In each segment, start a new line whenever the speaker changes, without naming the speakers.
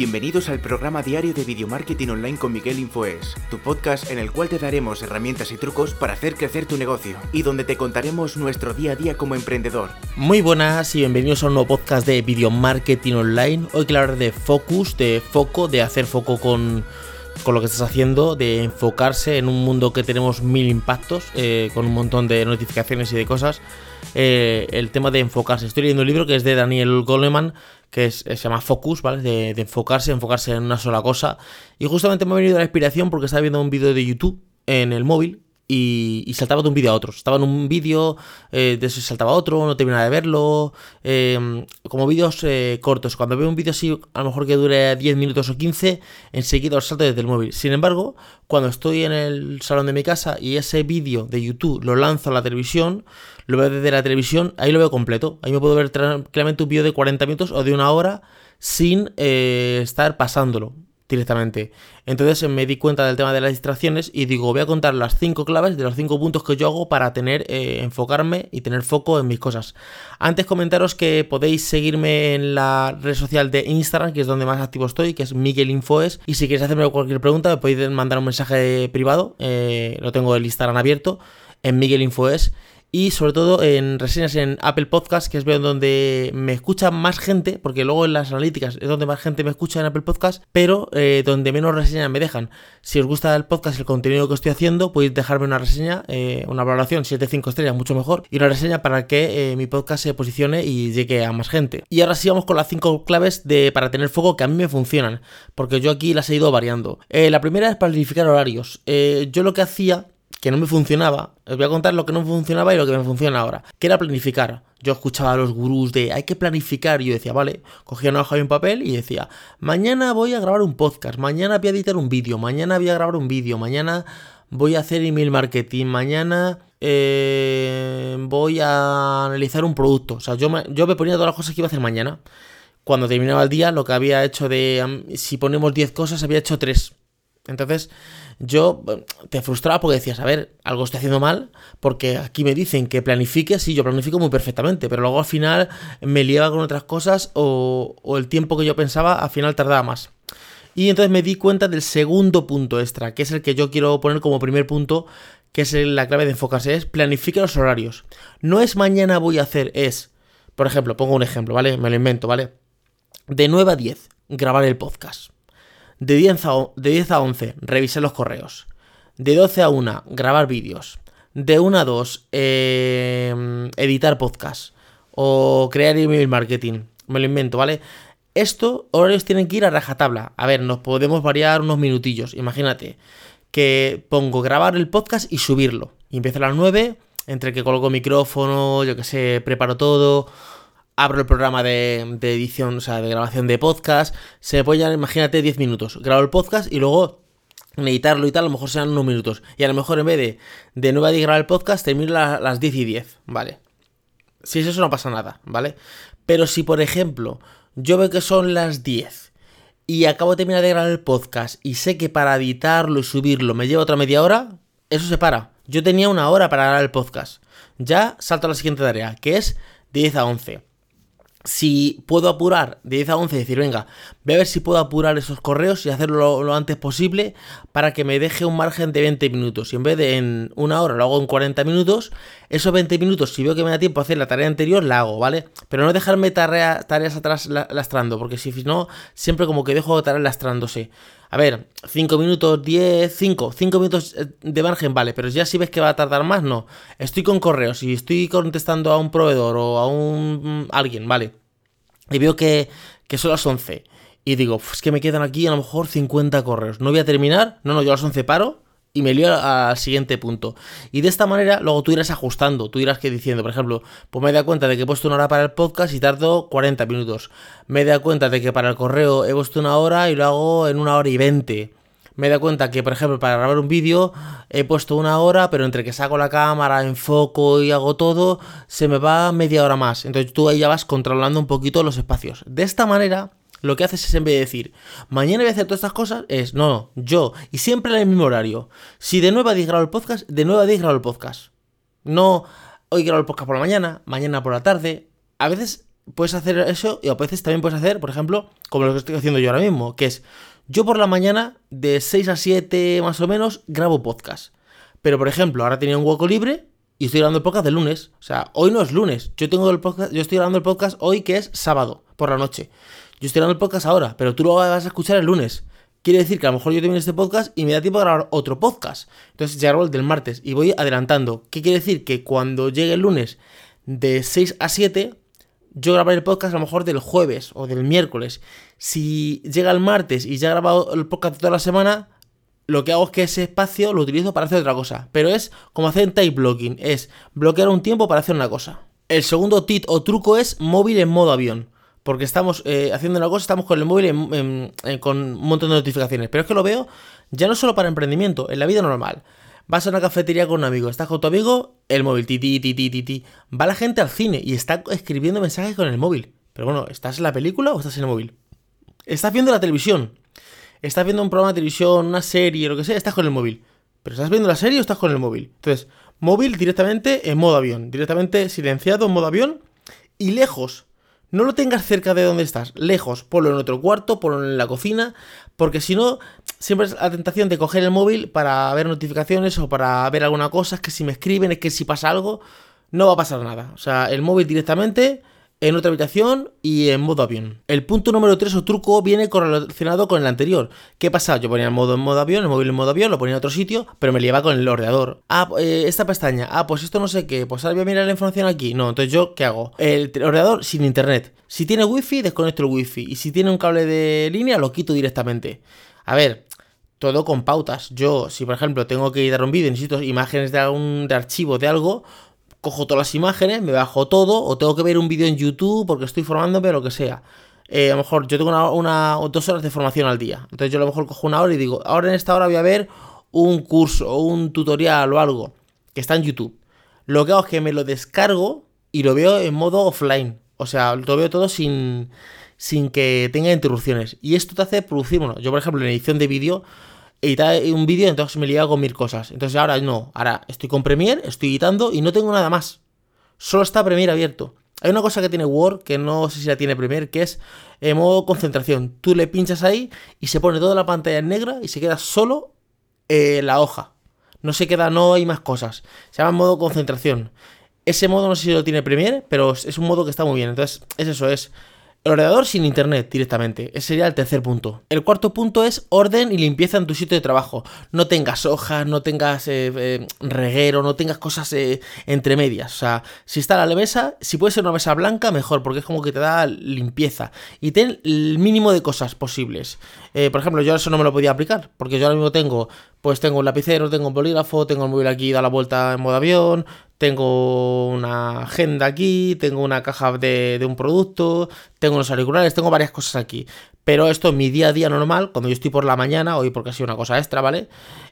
Bienvenidos al programa diario de Video Marketing Online con Miguel Infoes, tu podcast en el cual te daremos herramientas y trucos para hacer crecer tu negocio y donde te contaremos nuestro día a día como emprendedor.
Muy buenas y bienvenidos a un nuevo podcast de Video Marketing Online. Hoy quiero hablar de focus, de foco, de hacer foco con, con lo que estás haciendo, de enfocarse en un mundo que tenemos mil impactos, eh, con un montón de notificaciones y de cosas. Eh, el tema de enfocarse. Estoy leyendo un libro que es de Daniel Goleman, que se llama Focus, ¿vale? De, de, enfocarse, enfocarse en una sola cosa. Y justamente me ha venido la inspiración porque estaba viendo un vídeo de YouTube en el móvil y, saltaba de un vídeo a otro. Estaba en un vídeo, eh, de eso saltaba a otro, no terminaba de verlo. Em, como vídeos eh, cortos. Cuando veo un vídeo así, a lo mejor que dure 10 minutos o 15, enseguida lo salto desde el móvil. Sin embargo, cuando estoy en el salón de mi casa y ese vídeo de YouTube lo lanzo a la televisión, lo veo desde la televisión, ahí lo veo completo. Ahí me puedo ver tranquilamente un vídeo de 40 minutos o de una hora sin eh, estar pasándolo directamente. Entonces me di cuenta del tema de las distracciones y digo, voy a contar las cinco claves de los cinco puntos que yo hago para tener, eh, enfocarme y tener foco en mis cosas. Antes comentaros que podéis seguirme en la red social de Instagram, que es donde más activo estoy, que es Miguel Infoes. Y si queréis hacerme cualquier pregunta, me podéis mandar un mensaje privado. Eh, lo tengo el Instagram abierto en Miguel Infoes y sobre todo en reseñas en Apple Podcast, que es donde me escucha más gente, porque luego en las analíticas es donde más gente me escucha en Apple Podcast, pero eh, donde menos reseñas me dejan. Si os gusta el podcast el contenido que estoy haciendo, podéis dejarme una reseña, eh, una valoración 7-5 estrellas, mucho mejor, y una reseña para que eh, mi podcast se posicione y llegue a más gente. Y ahora sí vamos con las 5 claves de, para tener foco que a mí me funcionan, porque yo aquí las he ido variando. la primera es planificar horarios. yo lo que hacía que no me funcionaba. Os voy a contar lo que no funcionaba y lo que me funciona ahora. Que era planificar. Yo escuchaba a los gurús de hay que planificar y yo decía, vale, cogía una hoja y un papel y decía, mañana voy a grabar un podcast, mañana voy a editar un vídeo, mañana voy a grabar un vídeo, mañana voy a hacer email marketing, mañana eh, voy a analizar un producto. O sea, yo me, yo me ponía todas las cosas que iba a hacer mañana. Cuando terminaba el día, lo que había hecho de, si ponemos 10 cosas, había hecho 3. Entonces, yo te frustraba porque decías, a ver, algo estoy haciendo mal, porque aquí me dicen que planifique, sí, yo planifico muy perfectamente, pero luego al final me liaba con otras cosas o, el tiempo que yo pensaba al final tardaba más. Y entonces me di cuenta del segundo punto extra, que es el que yo quiero poner como primer punto, que es la clave de enfocarse, es planifica los horarios. No es mañana voy a hacer, es, por ejemplo, pongo un ejemplo, ¿vale? Me lo invento, ¿vale? De 9 a 10, grabar el podcast. De 10 a, de 10 a 11, revisar los correos. De 12 a 1, grabar vídeos. De 1 a 2, eh, editar podcast. O crear email marketing. Me lo invento, ¿vale? Esto, horarios tienen que ir a rajatabla. A ver, nos podemos variar unos minutillos. Imagínate que pongo grabar el podcast y subirlo. Y empiezo a las 9, entre que coloco micrófono, yo que sé, preparo todo abro el programa de, edición, o sea, de grabación de podcast, se me puede imagínate, 10 minutos. Grabo el podcast y luego editarlo y tal, a lo mejor serán unos minutos. Y a lo mejor en vez de, de 9 a 10 grabar el podcast, termino las 10 y 10, ¿vale? Si es eso no pasa nada, ¿vale? Pero si, por ejemplo, yo veo que son las 10 y acabo de terminar de grabar el podcast y sé que para editarlo y subirlo me lleva otra media hora, eso se para. Yo tenía una hora para grabar el podcast. Ya salto a la siguiente tarea, que es 10 a 11 si puedo apurar de 10 a 11 decir, venga, voy a ver si puedo apurar esos correos y hacerlo lo, antes posible para que me deje un margen de 20 minutos. Y en vez de en una hora lo hago en 40 minutos, esos 20 minutos, si veo que me da tiempo a hacer la tarea anterior, la hago, ¿vale? Pero no dejarme tareas atrás lastrando, porque si no, siempre como que dejo tareas lastrándose. A ver, 5 minutos, 10, 5, 5 minutos eh, de margen, vale, pero ya si ves que va a tardar más, no. Estoy con correos y estoy contestando a un proveedor o a un mm, alguien, vale. Y veo que, que son las 11. Y digo, es que me quedan aquí a lo mejor 50 correos. No voy a terminar. No, no, yo a las 11 paro y me lío al siguiente punto. Y de esta manera, luego tú irás ajustando, tú irás que diciendo, por ejemplo, pues me da cuenta de que he puesto una hora para el podcast y tardo 40 minutos. Me da cuenta de que para el correo he puesto una hora y lo hago en una hora y 20. Me da cuenta que, por ejemplo, para grabar un vídeo he puesto una hora, pero entre que saco la cámara, enfoco y hago todo, se me va media hora más. Entonces tú ahí ya vas controlando un poquito los espacios. De esta manera, lo que haces es en vez de decir, mañana voy a hacer todas estas cosas, es, no, no, yo, y siempre en el mismo horario. Si de 9 a 10 grabo el podcast, de 9 a 10 grabo el podcast. No, hoy grabo el podcast por la mañana, mañana por la tarde. A veces puedes hacer eso y a veces también puedes hacer, por ejemplo, como lo que estoy haciendo yo ahora mismo, que es yo por la mañana de 6 a 7 más o menos grabo podcast. Pero por ejemplo, ahora tenía un hueco libre y estoy grabando el podcast de lunes. O sea, hoy no es lunes. Yo tengo el podcast, yo estoy grabando el podcast hoy que es sábado por la noche. Yo estoy grabando el podcast ahora, pero tú lo vas a escuchar el lunes. Quiere decir que a lo mejor yo termino este podcast y me da tiempo de grabar otro podcast. Entonces ya grabo el del martes y voy adelantando. ¿Qué quiere decir? Que cuando llegue el lunes de 6 a 7, yo grabaré el podcast a lo mejor del jueves o del miércoles. Si llega el martes y ya he grabado el podcast toda la semana, lo que hago es que ese espacio lo utilizo para hacer otra cosa. Pero es como hacer en type blocking, es bloquear un tiempo para hacer una cosa. El segundo tip o truco es móvil en modo avión. Porque estamos eh, haciendo una cosa, estamos con el móvil con un montón de notificaciones. Pero es que lo veo ya no solo para emprendimiento, en la vida normal. Vas a una cafetería con un amigo, estás con tu amigo, el móvil, ti, ti, ti, ti, ti, Va la gente al cine y está escribiendo mensajes con el móvil. Pero bueno, ¿estás en la película o estás en el móvil? Estás viendo la televisión. Estás viendo un programa de televisión, una serie, lo que sea, estás con el móvil. Pero ¿estás viendo la serie o estás con el móvil? Entonces, móvil directamente en modo avión. Directamente silenciado en modo avión y lejos. No lo tengas cerca de donde estás, lejos, ponlo en otro cuarto, ponlo en la cocina, porque si no, siempre es la tentación de coger el móvil para ver notificaciones o para ver alguna cosa, es que si me escriben, es que si pasa algo, no va a pasar nada. O sea, el móvil directamente en otra habitación y en modo avión. El punto número 3 o truco viene correlacionado con el anterior. ¿Qué pasa? Yo ponía el modo en modo avión, el móvil en modo avión, lo ponía en otro sitio, pero me llevaba con el ordenador. Ah, eh, esta pestaña. Ah, pues esto no sé qué. Pues ahora voy a mirar la información aquí. No, entonces yo, ¿qué hago? El ordenador sin internet. Si tiene wifi, desconecto el wifi. Y si tiene un cable de línea, lo quito directamente. A ver, todo con pautas. Yo, si por ejemplo tengo que editar un vídeo, necesito imágenes de, algún, de archivo de algo, cojo todas las imágenes, me bajo todo, o tengo que ver un vídeo en YouTube porque estoy formándome o lo que sea. Eh, a lo mejor yo tengo una, o dos horas de formación al día. Entonces yo a lo mejor cojo una hora y digo, ahora en esta hora voy a ver un curso o un tutorial o algo que está en YouTube. Lo que hago es que me lo descargo y lo veo en modo offline. O sea, lo veo todo sin, sin que tenga interrupciones. Y esto te hace producir, bueno, yo por ejemplo en edición de vídeo editar un vídeo, entonces me liaba con mil cosas. Entonces ahora no, ahora estoy con Premiere, estoy editando y no tengo nada más. Solo está Premiere abierto. Hay una cosa que tiene Word, que no sé si la tiene Premiere, que es en modo concentración. Tú le pinchas ahí y se pone toda la pantalla en negra y se queda solo eh, la hoja. No se queda, no hay más cosas. Se llama modo concentración. Ese modo no sé si lo tiene Premiere, pero es un modo que está muy bien. Entonces, es eso, es el ordenador sin internet directamente. Ese sería el tercer punto. El cuarto punto es orden y limpieza en tu sitio de trabajo. No tengas hojas, no tengas eh, eh, reguero, no tengas cosas eh, entre medias. O sea, si está la mesa, si puede ser una mesa blanca, mejor, porque es como que te da limpieza. Y ten el mínimo de cosas posibles. por ejemplo, yo eso no me lo podía aplicar, porque yo ahora mismo tengo, pues tengo un lapicero, tengo un bolígrafo, tengo el móvil aquí, da la vuelta en modo avión, tengo una agenda aquí, tengo una caja de, un producto, tengo unos auriculares, tengo varias cosas aquí. Pero esto en mi día a día normal, cuando yo estoy por la mañana, hoy porque ha sido una cosa extra, ¿vale?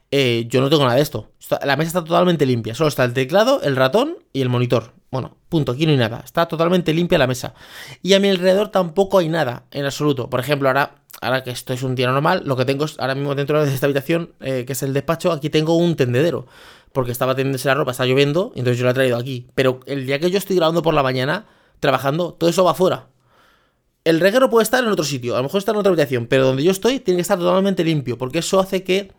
Eh, yo no tengo nada de esto. La mesa está totalmente limpia. Solo está el teclado, el ratón y el monitor. Bueno, punto, aquí no hay nada. Está totalmente limpia la mesa. Y a mi alrededor tampoco hay nada, en absoluto. Por ejemplo, ahora, ahora que esto es un día normal, lo que tengo es ahora mismo dentro de esta habitación, eh, que es el despacho, aquí tengo un tendedero porque estaba tendiéndose la ropa, está lloviendo, entonces yo la he traído aquí. Pero el día que yo estoy grabando por la mañana, trabajando, todo eso va afuera. El reguero puede estar en otro sitio, a lo mejor está en otra habitación, pero donde yo estoy tiene que estar totalmente limpio, porque eso hace que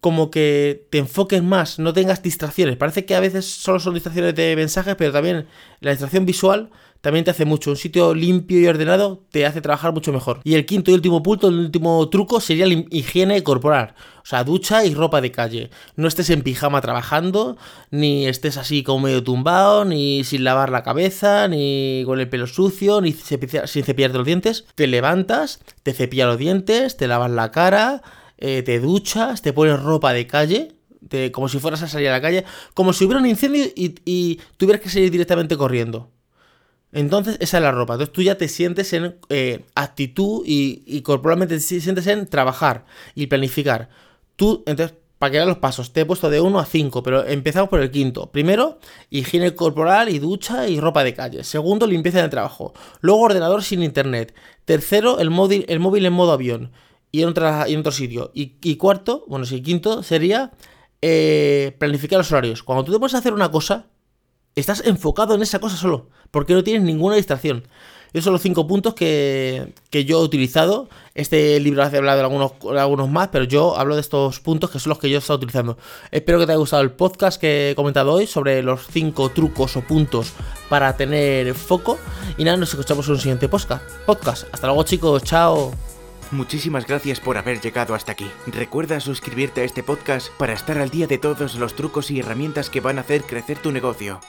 como que te enfoques más, no tengas distracciones. Parece que a veces solo son distracciones de mensajes, pero también la distracción visual también te hace mucho. Un sitio limpio y ordenado te hace trabajar mucho mejor. Y el quinto y último punto, el último truco sería la higiene corporal. O sea, ducha y ropa de calle. No estés en pijama trabajando, ni estés así como medio tumbado, ni sin lavar la cabeza, ni con el pelo sucio, ni sin cepillarte los dientes. Te levantas, te cepillas los dientes, te lavas la cara, eh, te duchas, te pones ropa de calle, como si fueras a salir a la calle, como si hubiera un incendio y, y tuvieras que salir directamente corriendo. Entonces, esa es la ropa. Entonces, tú ya te sientes en eh, actitud y, corporalmente te sientes en trabajar y planificar. Tú, entonces, para que los pasos, te he puesto de 1 a 5, pero empezamos por el quinto. Primero, higiene corporal y ducha y ropa de calle. Segundo, limpieza de trabajo. Luego, ordenador sin internet. Tercero, el móvil, el móvil en modo avión y en otro sitio. Y, cuarto, bueno, sí, quinto sería eh, planificar los horarios. Cuando tú te pones a hacer una cosa, estás enfocado en esa cosa solo, porque no tienes ninguna distracción. Esos son los cinco puntos que, yo he utilizado. Este libro hace hablar de algunos, algunos más, pero yo hablo de estos puntos que son los que yo he estado utilizando. Espero que te haya gustado el podcast que he comentado hoy sobre los cinco trucos o puntos para tener foco. Y nada, nos escuchamos en un siguiente podcast. Hasta luego chicos, chao.
Muchísimas gracias por haber llegado hasta aquí. Recuerda suscribirte a este podcast para estar al día de todos los trucos y herramientas que van a hacer crecer tu negocio.